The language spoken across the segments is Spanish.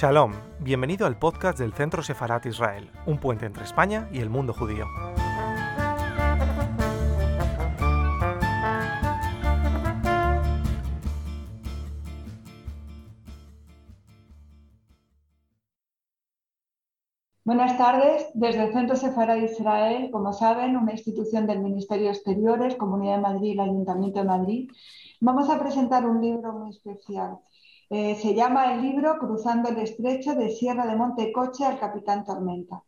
Shalom, bienvenido al podcast del Centro Sefarat Israel, un puente entre España y el mundo judío. Buenas tardes. Desde el Centro Sefarat Israel, como saben, una institución del Ministerio de Exteriores, Comunidad de Madrid y el Ayuntamiento de Madrid, vamos a presentar un libro muy especial. Eh, se llama el libro Cruzando el Estrecho de Sierra de Montecoche al Capitán Tormenta.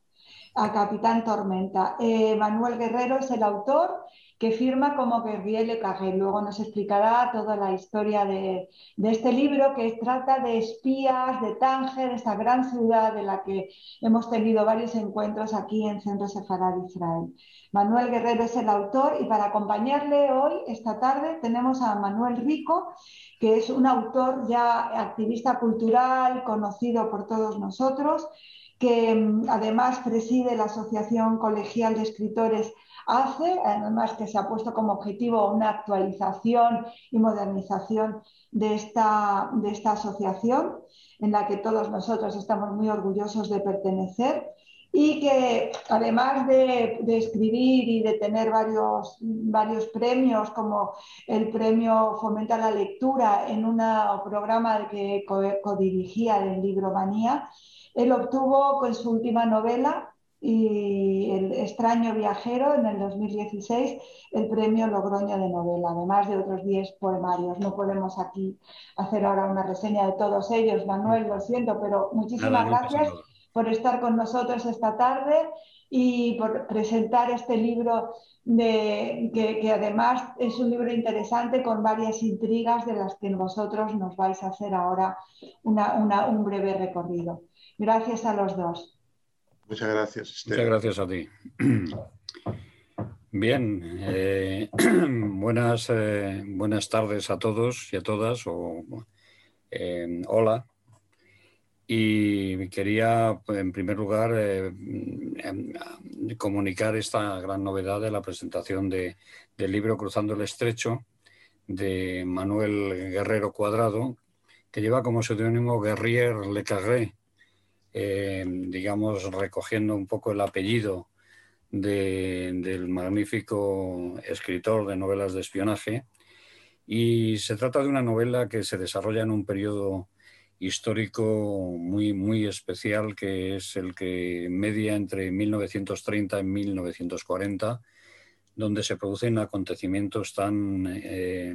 A Capitán Tormenta. Eh, Manuel Guerrero es el autor que firma como Guerrier Le Carré. Luego nos explicará toda la historia de, este libro que trata de espías de Tánger, esta gran ciudad de la que hemos tenido varios encuentros aquí en Centro Sefarad Israel. Manuel Guerrero es el autor y para acompañarle hoy, esta tarde, tenemos a Manuel Rico, que es un autor ya activista cultural, conocido por todos nosotros, que mm, además preside la Asociación Colegial de Escritores ACE, además que se ha puesto como objetivo una actualización y modernización de esta, de esta asociación, en la que todos nosotros estamos muy orgullosos de pertenecer y que además de, escribir y de tener varios, varios premios, como el premio Fomenta la Lectura en un programa que codirigía el libro Manía, él obtuvo con su última novela, y El extraño viajero en el 2016 el premio Logroño de novela, además de otros 10 poemarios. No podemos aquí hacer ahora una reseña de todos ellos, Manuel, lo siento, pero muchísimas gracias por estar con nosotros esta tarde y por presentar este libro de, que, además es un libro interesante con varias intrigas de las que vosotros nos vais a hacer ahora un breve recorrido. Gracias a los dos. Muchas gracias. Muchas gracias a ti. Bien, eh, buenas, eh, buenas tardes a todos y a todas. O, eh, hola, y quería, en primer lugar, eh, em, comunicar esta gran novedad de la presentación de, del libro Cruzando el Estrecho de Manuel Guerrero Cuadrado, que lleva como seudónimo Guerrier Le Carré, eh, digamos, recogiendo un poco el apellido del magnífico escritor de novelas de espionaje. Y se trata de una novela que se desarrolla en un periodo histórico muy, muy especial que es el que media entre 1930 y 1940, donde se producen acontecimientos tan eh,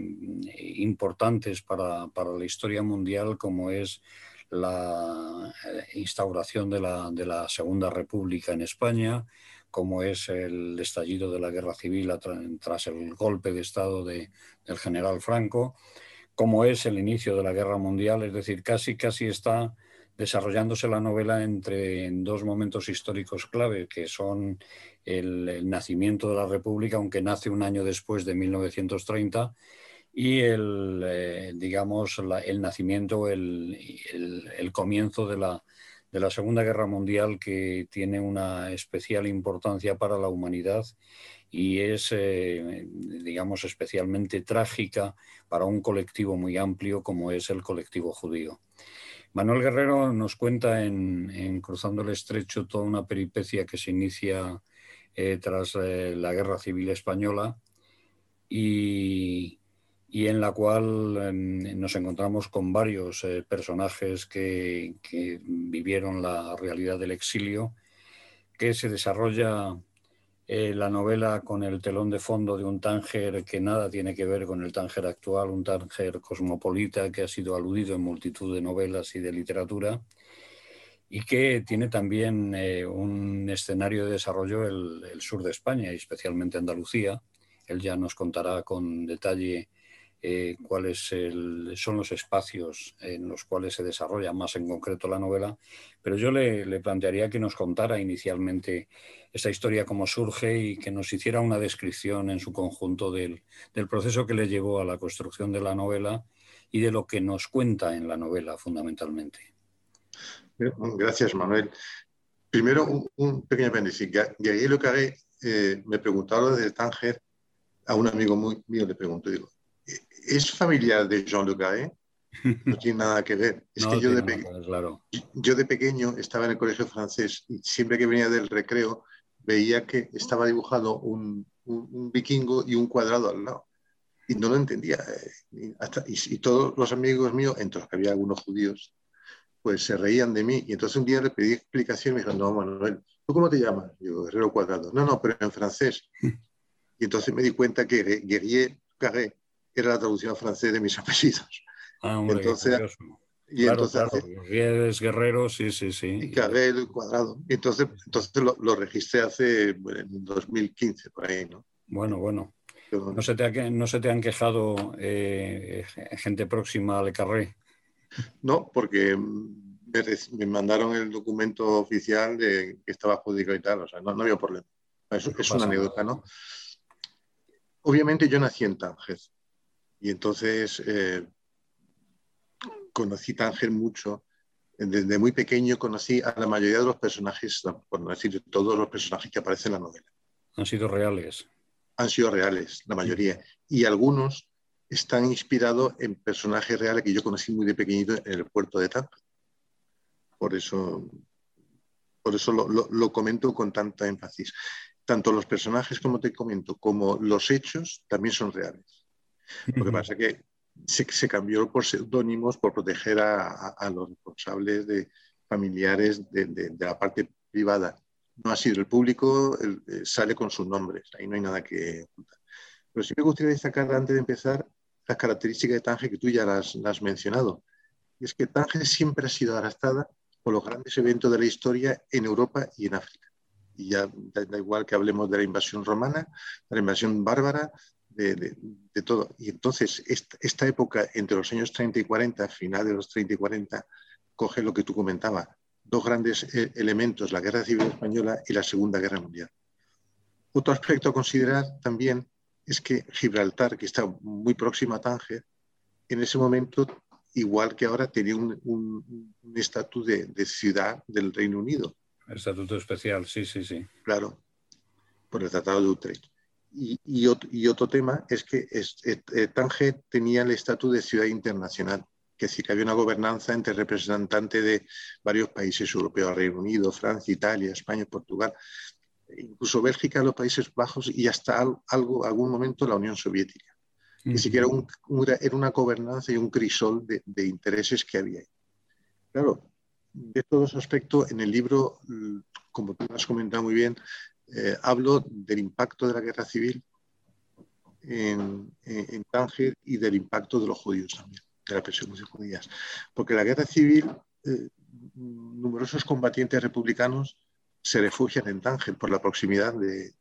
importantes para, para, la historia mundial como es la eh, instauración de la, de la, Segunda República en España, como es el estallido de la guerra civil tras el golpe de Estado de, del general Franco como es el inicio de la guerra mundial, es decir, casi, casi está desarrollándose la novela entre dos momentos históricos clave, que son el, nacimiento de la República, aunque nace un año después de 1930, y el, eh, digamos, el nacimiento, el, comienzo de la, de la Segunda Guerra Mundial, que tiene una especial importancia para la humanidad y es, eh, digamos, especialmente trágica para un colectivo muy amplio como es el colectivo judío. Manuel Guerrero nos cuenta en, Cruzando el Estrecho toda una peripecia que se inicia eh, tras eh, la Guerra Civil Española y, en la cual nos encontramos con varios personajes que, que, vivieron la realidad del exilio, que se desarrolla eh, la novela con el telón de fondo de un Tánger que nada tiene que ver con el Tánger actual, un Tánger cosmopolita que ha sido aludido en multitud de novelas y de literatura y que tiene también eh, un escenario de desarrollo el, el, sur de España y especialmente Andalucía. Él ya nos contará con detalle eh, cuáles son los espacios en los cuales se desarrolla más en concreto la novela, pero yo le, plantearía que nos contara inicialmente esta historia, cómo surge y que nos hiciera una descripción en su conjunto del, proceso que le llevó a la construcción de la novela y de lo que nos cuenta en la novela fundamentalmente. Gracias, Manuel. Primero, un, pequeño apéndice. Gabriel Carré eh, me preguntaba desde Tánger, a un amigo mío le pregunto, digo, ¿Es familiar de Jean Carré? no tiene nada que ver. Es que yo de, yo de pequeño estaba en el colegio francés y siempre que venía del recreo veía que estaba dibujado un, vikingo y un cuadrado al lado. Y no lo entendía. Eh, y, todos los amigos míos, entre los que había algunos judíos, pues se reían de mí. Y entonces un día le pedí explicación y me dijeron, no, Manuel, ¿tú cómo te llamas? Digo, Guerrero Cuadrado. No, no, pero en francés. Y entonces me di cuenta que Guerrier Carré era la traducción francés de mis apellidos. Ah, entonces, y entonces, es guerrero, sí, sí, sí. Y Carré cuadrado. Y entonces, entonces lo, registré hace en 2015, por ahí, ¿no? Bueno, bueno. ¿No se te, no se te han quejado eh, gente próxima al Carré? No, porque me, mandaron el documento oficial de que estaba adjudicado y tal, o sea, no, no había problema. Es, es una anécdota, ¿no? Obviamente yo nací en Tánger y entonces eh, conocí Tánger mucho. Desde muy pequeño conocí a la mayoría de los personajes, por no decir todos los personajes que aparecen en la novela. Han sido reales. Han sido reales, la mayoría. Y algunos están inspirados en personajes reales que yo conocí muy de pequeñito en el puerto de Tánger. Por eso, por eso lo, lo comento con tanta énfasis tanto los personajes, como te comento, como los hechos también son reales. Lo que pasa es que se, cambió por seudónimos por proteger a, los responsables de familiares de, la parte privada. No ha sido el público, eh, sale con sus nombres, ahí no hay nada que ocultar. Pero sí me gustaría destacar antes de empezar las características de Tánger que tú ya las, has mencionado. Y es que Tánger siempre ha sido arrastrada por los grandes eventos de la historia en Europa y en África y ya da, igual que hablemos de la invasión romana, de la invasión bárbara, de, todo. Y entonces esta, época entre los años 30 y 40, final de los 30 y 40, coge lo que tú comentabas, dos grandes eh, elementos, la Guerra Civil Española y la Segunda Guerra Mundial. Otro aspecto a considerar también es que Gibraltar, que está muy próxima a Tánger, en ese momento, igual que ahora, tenía un estatus de ciudad del Reino Unido estatuto especial, sí, sí, sí. Claro, por el Tratado de Utrecht. Y, otro, tema es que es, eh, Tánger tenía el estatus de ciudad internacional, que sí que había una gobernanza entre representantes de varios países europeos, Reino Unido, Francia, Italia, España, Portugal, incluso Bélgica, los Países Bajos y hasta algo, algún momento la Unión Soviética. Ni siquiera era una gobernanza y un crisol de, de intereses que había. Claro, de todos aspectos, en el libro, mm, como tú has comentado muy bien, eh, hablo del impacto de la guerra civil en, Tánger y del impacto de los judíos también, de la persecución judía. Porque la guerra civil, eh, numerosos combatientes republicanos se refugian en Tánger por la proximidad de,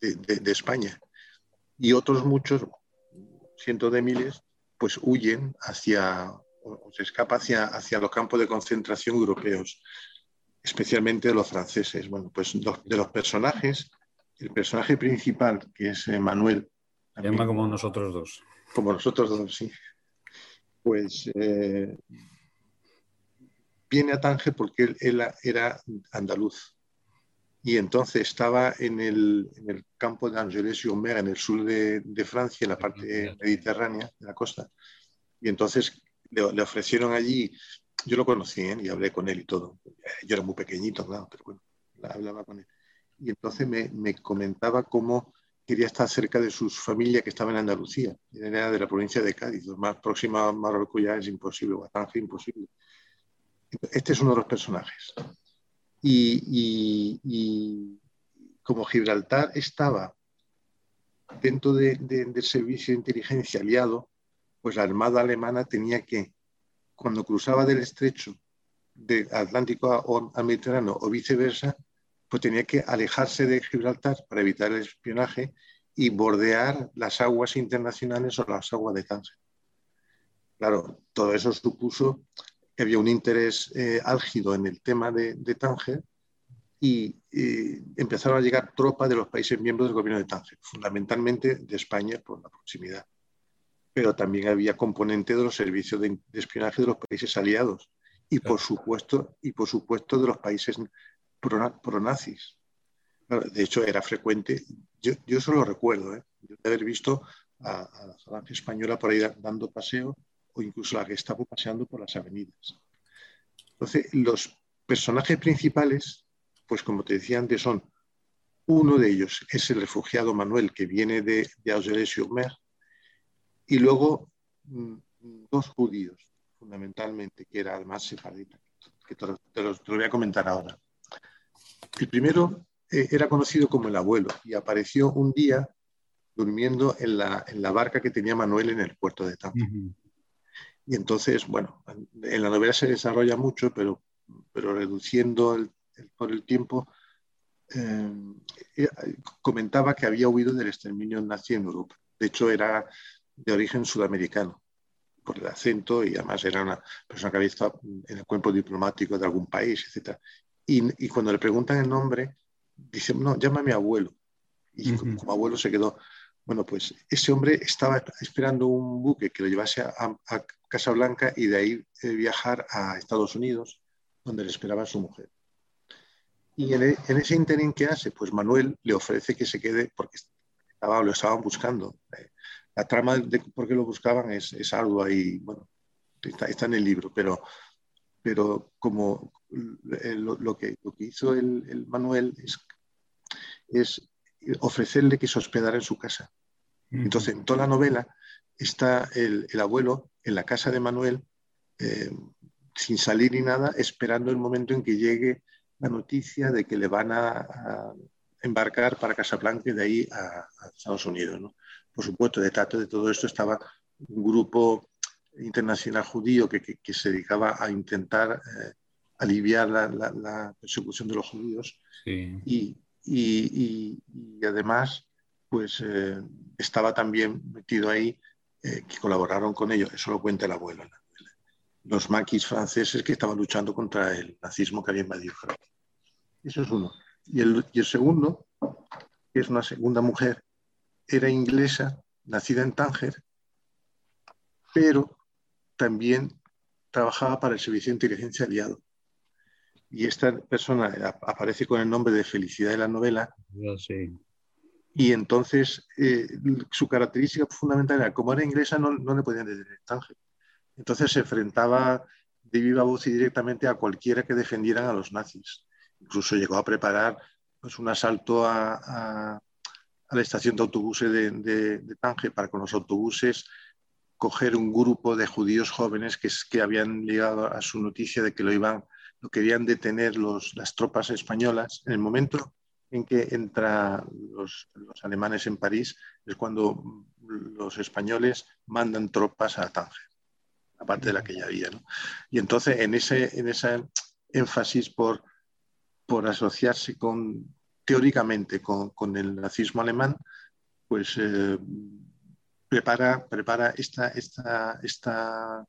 de España. Y otros muchos, cientos de miles, pues huyen hacia o, se escapa hacia, hacia los campos de concentración europeos, especialmente de los franceses. Bueno, pues de los personajes, el personaje principal, que es eh, Manuel. Llama como nosotros dos. Como nosotros dos, sí. Pues eh, viene a Tánger porque él, era andaluz. Y entonces estaba en el, en el campo de Omer, en el sur de, de Francia, en la parte mediterránea de la costa. Y entonces le, ofrecieron allí, yo lo conocí ¿eh? y hablé con él y todo. Yo era muy pequeñito, claro, pero bueno, hablaba con él. Y entonces me, me comentaba cómo quería estar cerca de su familia que estaba en Andalucía, era de la provincia de Cádiz, más próxima a Marruecos ya es imposible, Tánger imposible. Este es uno de los personajes. Y, como Gibraltar estaba dentro de, del servicio de inteligencia aliado, pues la Armada alemana tenía que, cuando cruzaba del estrecho del Atlántico al Mediterráneo o viceversa, pues tenía que alejarse de Gibraltar para evitar el espionaje y bordear las aguas internacionales o las aguas de Tánger. Claro, todo eso supuso que había un interés eh, álgido en el tema de, Tánger y, empezaron a llegar tropas de los países miembros del gobierno de Tánger, fundamentalmente de España por la proximidad pero también había componente de los servicios de, espionaje de los países aliados y por supuesto y por supuesto de los países pronazis. de hecho, era frecuente, yo, yo eso lo recuerdo, ¿eh? de haber visto a, la falange española por ahí dando paseo o incluso la Gestapo paseando por las avenidas. Entonces, los personajes principales, pues como te decía antes, son uno de ellos, es el refugiado Manuel, que viene de, de Augelès-sur-Mer, y luego mm, dos judíos, fundamentalmente, que era más sefardita, que te, te los voy a comentar ahora. El primero eh, era conocido como el abuelo y apareció un día durmiendo en la, en la, barca que tenía Manuel en el puerto de Tampa. Uh -huh. Y entonces, bueno, en la novela se desarrolla mucho, pero, pero reduciendo el, el, por el tiempo, eh, comentaba que había huido del exterminio nazi en Europa. De hecho, era de origen sudamericano, por el acento, y además era una persona que había estado en el cuerpo diplomático de algún país, etc. Y, y cuando le preguntan el nombre, dice, no, llámame abuelo. Y uh -huh. como abuelo se quedó. Bueno, pues ese hombre estaba esperando un buque que lo llevase a, a Casablanca y de ahí eh, viajar a Estados Unidos, donde le esperaba su mujer. Y en, el, en, ese interín que hace, pues Manuel le ofrece que se quede porque estaba, lo estaban buscando. La trama de por qué lo buscaban es, es algo ahí, bueno, está, está, en el libro, pero, pero como eh, lo, lo, que, lo que hizo el, el Manuel es, es ofrecerle que se hospedara en su casa. Entonces, en toda la novela está el, el abuelo en la casa de Manuel, eh, sin salir ni nada, esperando el momento en que llegue la noticia de que le van a, a embarcar para Casablanca y de ahí a, a Estados Unidos. ¿no? Por supuesto, detrás de todo esto estaba un grupo internacional judío que, que, que se dedicaba a intentar eh, aliviar la, la, la, persecución de los judíos sí. y, y, y, y, además pues eh, estaba también metido ahí eh, que colaboraron con ellos, eso lo cuenta el abuelo. Los maquis franceses que estaban luchando contra el nazismo que había invadido Francia. Eso es uno. Y el, y el segundo, que es una segunda mujer, era inglesa, nacida en Tánger, pero también trabajaba para el Servicio de Inteligencia Aliado y esta persona aparece con el nombre de Felicidad de la novela. Sí. Y entonces eh, su característica fundamental era, como era inglesa, no, no le podían detener Tánger. Entonces se enfrentaba de viva voz y directamente a cualquiera que defendieran a los nazis. Incluso llegó a preparar pues, un asalto a, a, a la estación de autobuses de, de, de, Tánger para con los autobuses coger un grupo de judíos jóvenes que, que habían llegado a su noticia de que lo iban lo querían detener los, las tropas españolas. En el momento en que entran los, los, alemanes en París es cuando los españoles mandan tropas a Tánger, aparte de la que ya había. ¿no? Y entonces en ese, en ese énfasis por, por asociarse con, teóricamente con, con el nazismo alemán, pues eh, prepara, prepara esta, esta, esta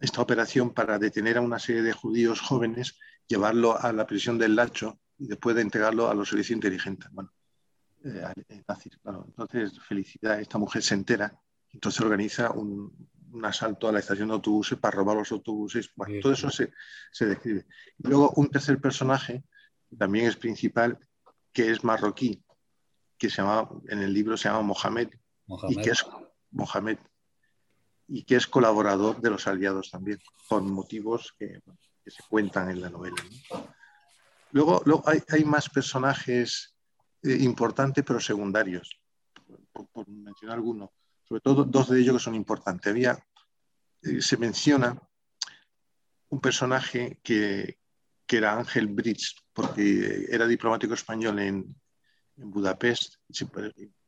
esta operación para detener a una serie de judíos jóvenes, llevarlo a la prisión del Lacho y después de entregarlo a los servicios inteligentes. Bueno, eh, bueno, entonces, felicidad, esta mujer se entera, entonces organiza un, un, asalto a la estación de autobuses para robar los autobuses. Bueno, todo eso se, se, describe. Y luego un tercer personaje, también es principal, que es marroquí, que se llama, en el libro se llama Mohamed, Mohamed. y que es Mohamed, y que es colaborador de los aliados también, por motivos que, que se cuentan en la novela. ¿no? Luego, luego hay, hay, más personajes eh, importantes pero secundarios, por, por, mencionar algunos, sobre todo dos de ellos que son importantes. Había, eh, se menciona un personaje que, que, era Ángel Bridge, porque era diplomático español en, en Budapest,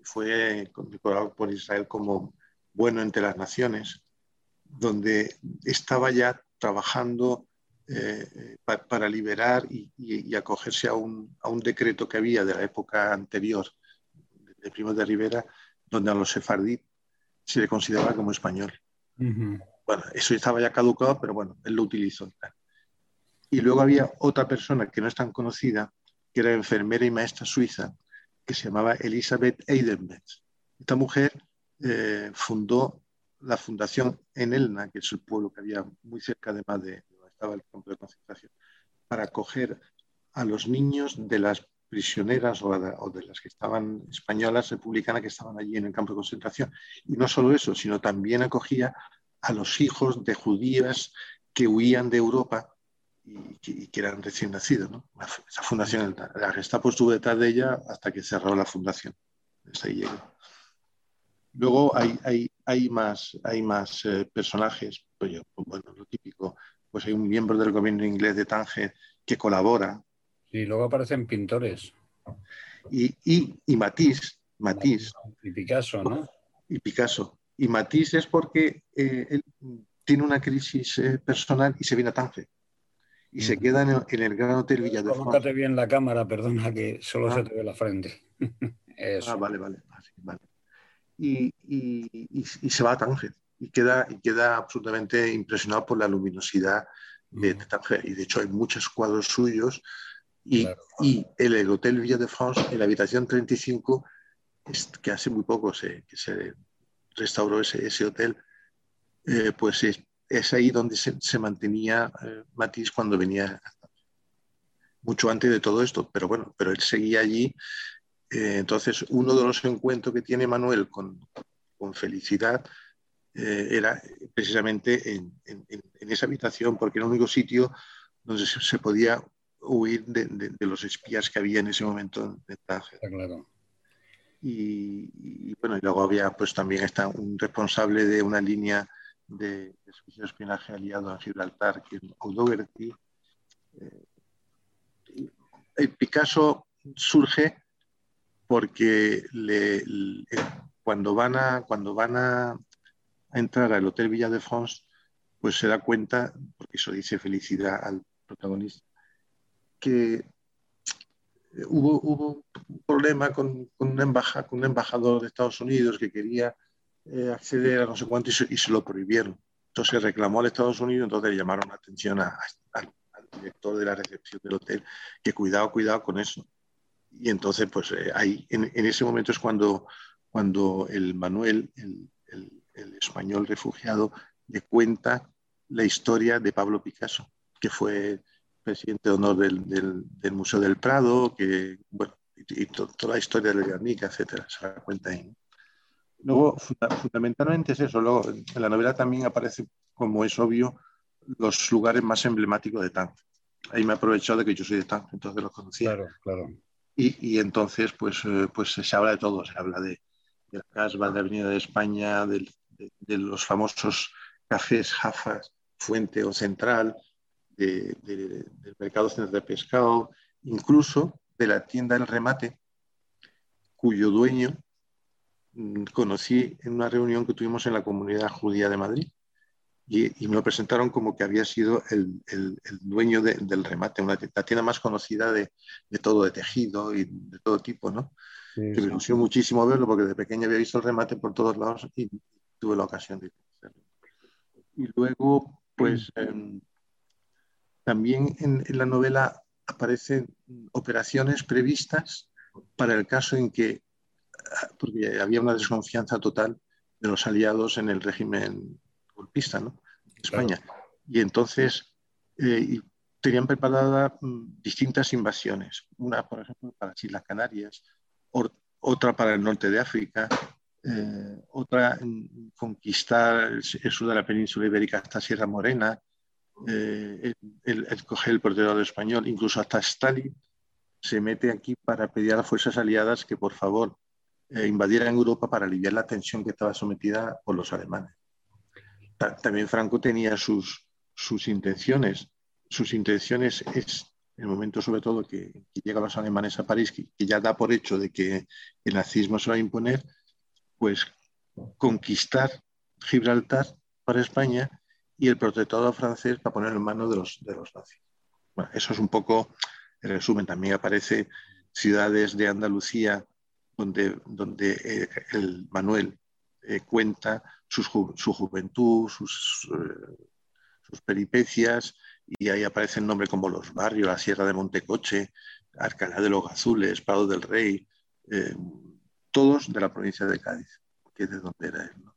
fue condecorado por Israel como bueno entre las naciones, donde estaba ya trabajando eh, pa para liberar y, y, y acogerse a un, a un, decreto que había de la época anterior, de Primo de Rivera, donde a los sefardí se le consideraba como español. Uh -huh. Bueno, eso estaba ya caducado, pero bueno, él lo utilizó. Y luego había otra persona que no es tan conocida, que era enfermera y maestra suiza, que se llamaba Elizabeth Eidenbeth. Esta mujer eh, fundó la fundación en Elna, que es el pueblo que había muy cerca además de donde estaba el campo de concentración, para acoger a los niños de las prisioneras o de, las que estaban españolas republicanas que estaban allí en el campo de concentración. Y no solo eso, sino también acogía a los hijos de judías que huían de Europa y que, eran recién nacidos. ¿no? Esa fundación, la Gestapo estuvo detrás de ella hasta que cerró la fundación. Luego hay, hay, hay más, hay más eh, personajes, pues yo, bueno, lo típico, pues hay un miembro del gobierno inglés de Tánger que colabora. Y luego aparecen pintores. Y, y, y Matisse, Matisse. Y Picasso, ¿no? Y Picasso. Y Matisse es porque eh, él tiene una crisis eh, personal y se viene a Tánger y se queda en el, Gran Hotel Villa de Colócate bien la cámara, perdona, que solo se ah. te ve la frente. Ah, vale, vale. vale. Y, y, se va a Tánger y queda, y queda absolutamente impresionado por la luminosidad de, Tánger. Y de hecho hay muchos cuadros suyos. Y, y el, Hotel Villa de France, en la habitación 35, que hace muy poco se, que se restauró ese, ese hotel, eh, pues es, ahí donde se, mantenía eh, Matisse cuando venía, mucho antes de todo esto, pero bueno, pero él seguía allí. Eh, entonces, uno de los encuentros que tiene Manuel con, felicidad eh, era precisamente en, esa habitación, porque era el único sitio donde se, podía huir de, los espías que había en ese momento. Claro. Y, y, bueno, y luego había pues también está un responsable de una línea de, de espionaje aliado a Gibraltar, que es O'Doherty. Eh, el Picasso surge porque le, cuando van, a, cuando van a, entrar al Hotel Villa de France, pues se da cuenta, porque eso dice felicidad al protagonista, que hubo, hubo un problema con, con, con un embajador de Estados Unidos que quería eh, acceder a no sé cuánto y se, lo prohibieron. Entonces reclamó al Estados Unidos, entonces le llamaron la atención al, director de la recepción del hotel, que cuidado, cuidado con eso. Y entonces, pues eh, ahí, en, ese momento es cuando, cuando el Manuel, el, español refugiado, le cuenta la historia de Pablo Picasso, que fue presidente de honor del, del, Museo del Prado, que, bueno, y, toda la historia de Guernica, etcétera, se la cuenta ahí. Luego, fundamentalmente es eso. Luego, en la novela también aparece, como es obvio, los lugares más emblemáticos de Tánger. Ahí me he aprovechado de que yo soy de Tánger, entonces los conocía. Claro, claro. Y, y entonces, pues, eh, pues se habla de todo. Se habla de, de la Casba, de la Avenida de España, de, de, los famosos cafés Jafas, Fuente o Central, del Mercado Central de Pescado, incluso de la tienda El Remate, cuyo dueño conocí en una reunión que tuvimos en la comunidad judía de Madrid y, me lo presentaron como que había sido el, dueño del remate, una, la tienda más conocida de, todo, de tejido y de todo tipo, ¿no? me ilusionó muchísimo verlo porque de pequeño había visto el remate por todos lados y tuve la ocasión de hacerlo. Y luego, pues em, también en, en la novela aparecen operaciones previstas para el caso en que porque había una desconfianza total de los aliados en el régimen golpista, ¿no? España. Y entonces eh, tenían preparadas mm, distintas invasiones. Una, por ejemplo, para las Islas Canarias, otra para el norte de África, eh, otra conquistar el, sur de la península ibérica hasta Sierra Morena, eh, el, coger el portero español, incluso hasta Stalin se mete aquí para pedir a las fuerzas aliadas que por favor eh, invadieran Europa para aliviar la tensión que estaba sometida por los alemanes. también Franco tenía sus, sus intenciones. Sus intenciones es, el momento sobre todo que, llegan los alemanes a París, que, ya da por hecho de que el nazismo se va a imponer, pues conquistar Gibraltar para España y el protectorado francés para poner en manos de los, de los nazis. Bueno, eso es un poco el resumen. También aparece ciudades de Andalucía donde, donde eh, el Manuel eh, cuenta su, juventud, sus, eh, sus, peripecias, y ahí aparecen nombres como los barrios, la Sierra de Montecoche, Alcalá de los Azules, Prado del Rey, todos de la provincia de Cádiz, que es de donde era él.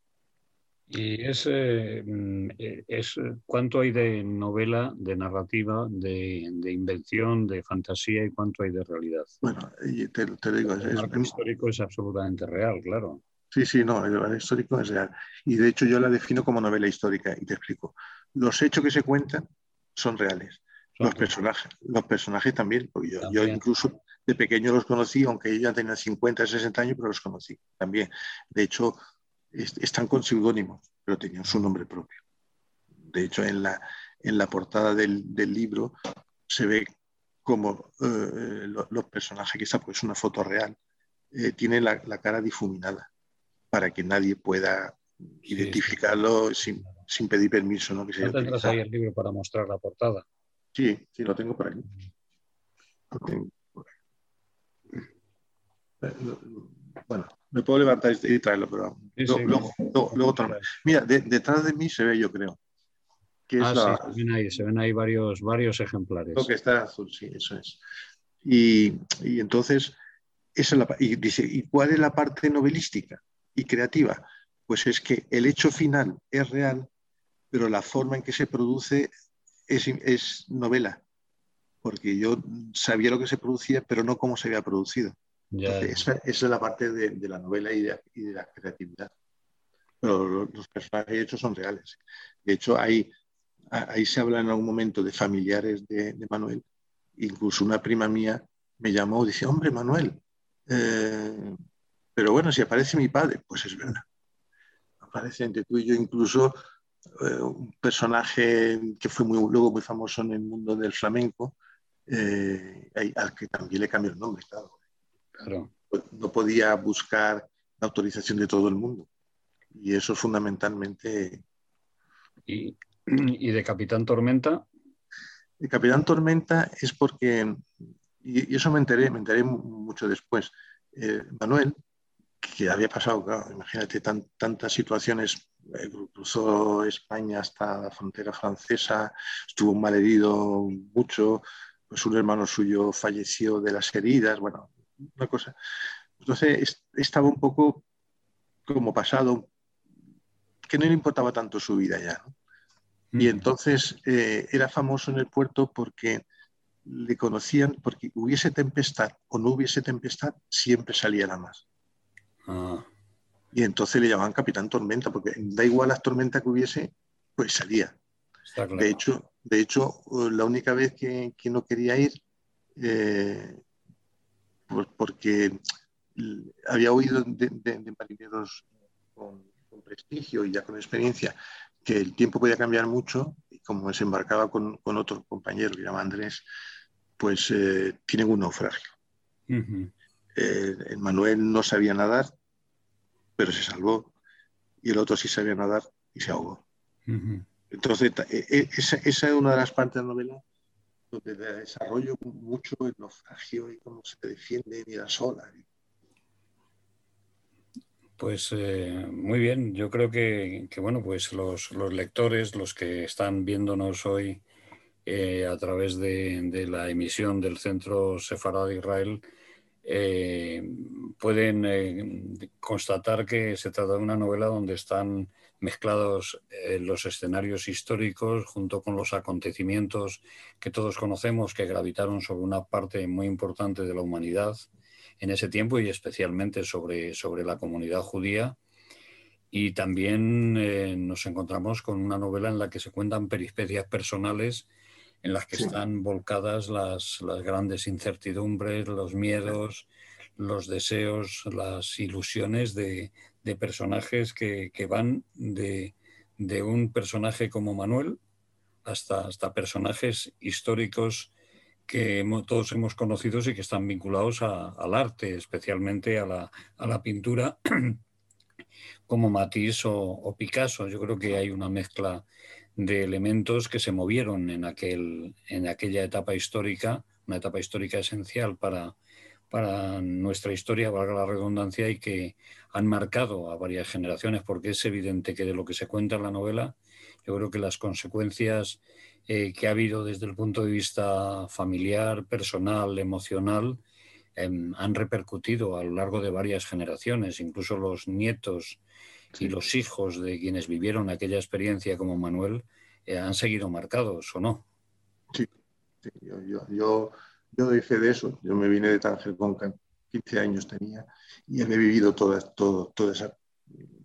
¿Y mm, eh, es, cuánto hay de novela, de narrativa, de, invención, de fantasía y cuánto hay de realidad? Bueno, te, te digo, el marco histórico es absolutamente real, claro. Sí, sí, no, el histórico es real. Y de hecho yo la defino como novela histórica y te explico. Los hechos que se cuentan son reales. Los personajes, los personajes también, porque yo, incluso de pequeño los conocí, aunque ellos ya tenían 50, 60 años, pero los conocí también. De hecho, están con seudónimos, pero tenían su nombre propio. De hecho, en la, en la portada del, libro se ve como eh, los, personajes, que porque es una foto real, eh, tienen la, cara difuminada para que nadie pueda identificarlo sin, pedir permiso. ¿no? Que tendrás ahí el libro para mostrar la portada? Sí, sí, lo tengo por aquí. Eh, bueno, me puedo levantar y traerlo, pero luego, luego, Mira, detrás de mí se ve, yo creo. ah, sí, se ven ahí, se ven ahí varios, varios ejemplares. Lo que está azul, sí, eso es. Y, entonces, esa es la, y dice, ¿y cuál es la parte novelística y creativa? Pues es que el hecho final es real, pero la forma en que se produce es, novela, porque yo sabía lo que se producía, pero no cómo se había producido. Esa, es la parte de, la novela y de, la creatividad. Pero los, personajes hechos son reales. De hecho, ahí, ahí se habla en algún momento de familiares de, Manuel. Incluso una prima mía me llamó y dice, hombre, Manuel, eh, pero bueno, si aparece mi padre, pues es verdad. Aparece entre tú y yo incluso eh, un personaje que fue muy, luego muy famoso en el mundo del flamenco, eh, al que también le cambió el nombre, claro. No podía buscar la autorización de todo el mundo. Y eso fundamentalmente... ¿Y, y de Capitán Tormenta? De Capitán Tormenta es porque, y, eso me enteré, me enteré mucho después, eh, Manuel, que había pasado, imagínate, tantas situaciones eh, cruzó España hasta la frontera francesa, estuvo mal herido mucho, pues un hermano suyo falleció de las heridas, bueno, una cosa. Entonces estaba un poco como pasado, que no le importaba tanto su vida ya. Y mm. entonces eh, era famoso en el puerto porque le conocían, porque hubiese tempestad o no hubiese tempestad, siempre salía la más. Ah. Y entonces le llamaban Capitán Tormenta, porque da igual las tormentas que hubiese, pues salía. De hecho, de hecho, la única vez que, no quería ir, eh, porque había oído de, marineros con, prestigio y ya con experiencia que el tiempo podía cambiar mucho, y como se embarcaba con, otro compañero que se llama Andrés, pues eh, tienen un naufragio. Eh, el Manuel no sabía nadar, pero se salvó. Y el otro sí sabía nadar y se ahogó. Entonces, e, e, esa, es una de las partes de la novela donde desarrollo mucho el naufragio y cómo se defiende y la sola. Pues eh, muy bien, yo creo que, bueno, pues los, lectores, los que están viéndonos hoy eh, a través de, de, la emisión del Centro Sefarad de Israel, eh, pueden eh, constatar que se trata de una novela donde están mezclados eh, los escenarios históricos junto con los acontecimientos que todos conocemos que gravitaron sobre una parte muy importante de la humanidad en ese tiempo y especialmente sobre, sobre la comunidad judía. Y también nos encontramos con una novela en la que se cuentan peripecias personales en las que están volcadas las, grandes incertidumbres, los miedos, los deseos, las ilusiones de, personajes que, van de, un personaje como Manuel hasta, hasta personajes históricos que todos hemos conocido y que están vinculados al arte, especialmente a la, pintura, como Matisse o, Picasso. Yo creo que hay una mezcla de elementos que se movieron en, aquel, en aquella etapa histórica, una etapa histórica esencial para, para nuestra historia, valga la redundancia, y que han marcado a varias generaciones, porque es evidente que de lo que se cuenta en la novela, yo creo que las consecuencias eh, que ha habido desde el punto de vista familiar, personal, emocional, em, han repercutido a lo largo de varias generaciones, incluso los nietos y los hijos de quienes vivieron aquella experiencia como Manuel eh, han seguido marcados o no. Sí, yo, yo, yo, yo, doy fe de eso. Yo me vine de Tánger con 15 años tenía y he vivido toda, todo, toda esa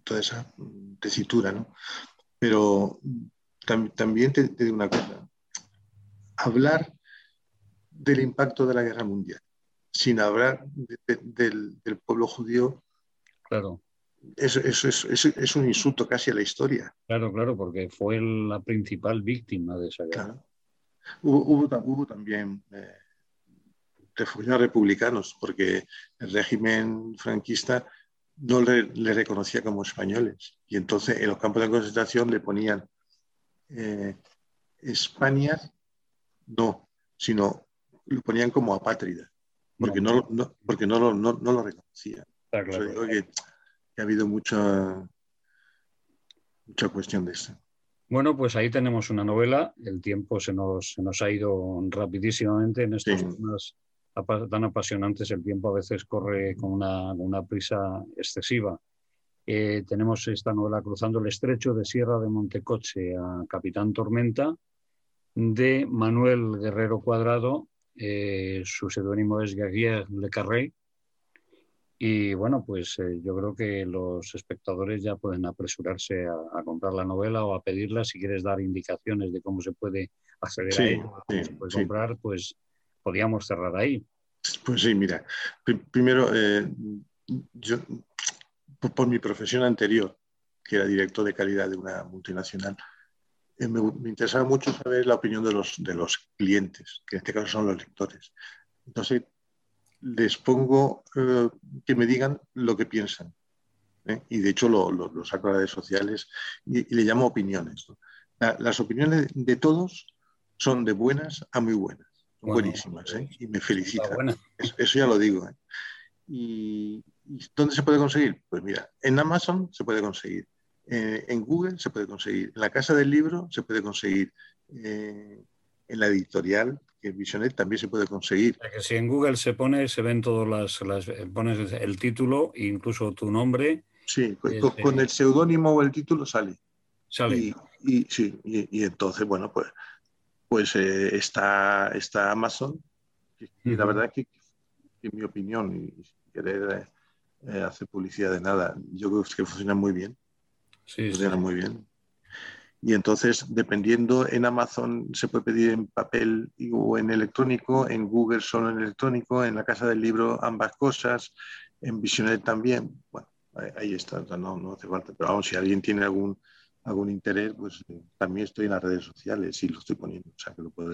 toda esa tesitura, ¿no? Pero también te, digo una cosa, hablar del impacto de la guerra mundial sin hablar del, pueblo judío, claro. Eso, es, un insulto casi a la historia. Claro, claro, porque fue la principal víctima de esa guerra. Hubo, también eh, refugiados republicanos, porque el régimen franquista no le, reconocía como españoles. Y entonces en los campos de concentración le ponían eh, España, no, sino lo ponían como apátrida, porque no, porque no, lo, no, lo reconocían. Que, ha habido mucha, mucha cuestión de eso. Bueno, pues ahí tenemos una novela. El tiempo se nos, se nos ha ido rapidísimamente en estos temas tan apasionantes. El tiempo a veces corre con una, una prisa excesiva. Eh, tenemos esta novela Cruzando el Estrecho de Sierra de Montecoche a Capitán Tormenta de Manuel Guerrero Cuadrado. Eh, su seudónimo es Gaguier Le Carré y bueno, pues eh, yo creo que los espectadores ya pueden apresurarse a, comprar la novela o a pedirla. Si quieres dar indicaciones de cómo se puede acceder a ella, cómo se puede comprar, pues podríamos cerrar ahí. Pues sí, mira, primero, eh, yo, por, mi profesión anterior, que era director de calidad de una multinacional, eh, me, me, interesaba mucho saber la opinión de los, de los clientes, que en este caso son los lectores. Entonces, les pongo eh, que me digan lo que piensan. ¿eh? Y de hecho lo, saco a las redes sociales y, le llamo opiniones. las opiniones de todos son de buenas a muy buenas. Son buenísimas ¿eh? y me felicitan. Eso, ya lo digo. ¿Y, dónde se puede conseguir? Pues mira, en Amazon se puede conseguir. en Google se puede conseguir. En la Casa del Libro se puede conseguir. en la editorial Visionet también se puede conseguir. Que si en Google se pone, se ven todas las, pones el título, incluso tu nombre. Sí, con, este, el seudónimo o el título sale. Sale. Y, sí, y, entonces, bueno, pues, pues eh, está, está Amazon. Y, la verdad que, en mi opinión, y querer eh, hacer publicidad de nada, yo creo que funciona muy bien. Sí, funciona muy bien. Y entonces, dependiendo, en Amazon se puede pedir en papel o en electrónico, en Google solo en electrónico, en la casa del libro ambas cosas, en Visionet también. Bueno, ahí está, no, no hace falta. Pero vamos, si alguien tiene algún, algún interés, pues eh, también estoy en las redes sociales y lo estoy poniendo.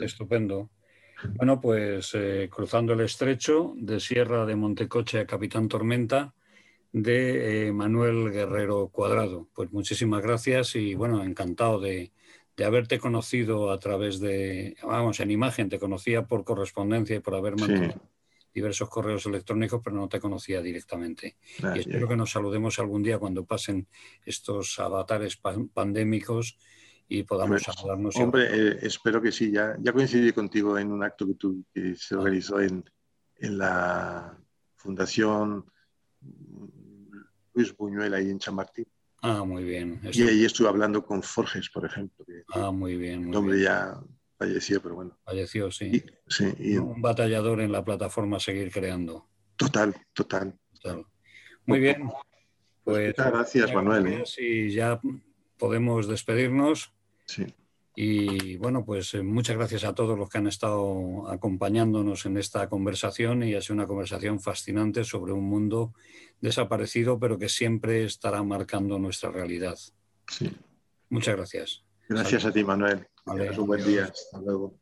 Estupendo. Bueno, pues eh, cruzando el estrecho de Sierra de Montecoche a Capitán Tormenta, de eh, Manuel Guerrero Cuadrado. Pues muchísimas gracias y bueno, encantado de, haberte conocido a través de, vamos, en imagen, te conocía por correspondencia y por haber mandado diversos correos electrónicos, pero no te conocía directamente. y espero que nos saludemos algún día cuando pasen estos avatares pandémicos y podamos saludarnos. Hombre, eh, espero que sí. Ya, ya coincidí contigo en un acto que, tú, que se organizó en, en la Fundación Luis Buñuel ahí en Chamartín. Ah, muy bien. Y ahí estuve hablando con Forges, por ejemplo. ah, muy bien. el hombre ya falleció, pero bueno. Falleció, sí. sí Un batallador en la plataforma Seguir Creando. Total, total. Muy bien. Pues, muchas gracias, Manuel. ¿eh? Y ya podemos despedirnos. Sí. Y bueno, pues eh, muchas gracias a todos los que han estado acompañándonos en esta conversación y ha sido una conversación fascinante sobre un mundo desaparecido, pero que siempre estará marcando nuestra realidad. Sí. Muchas gracias. Gracias a ti, Manuel. un buen día. Hasta luego.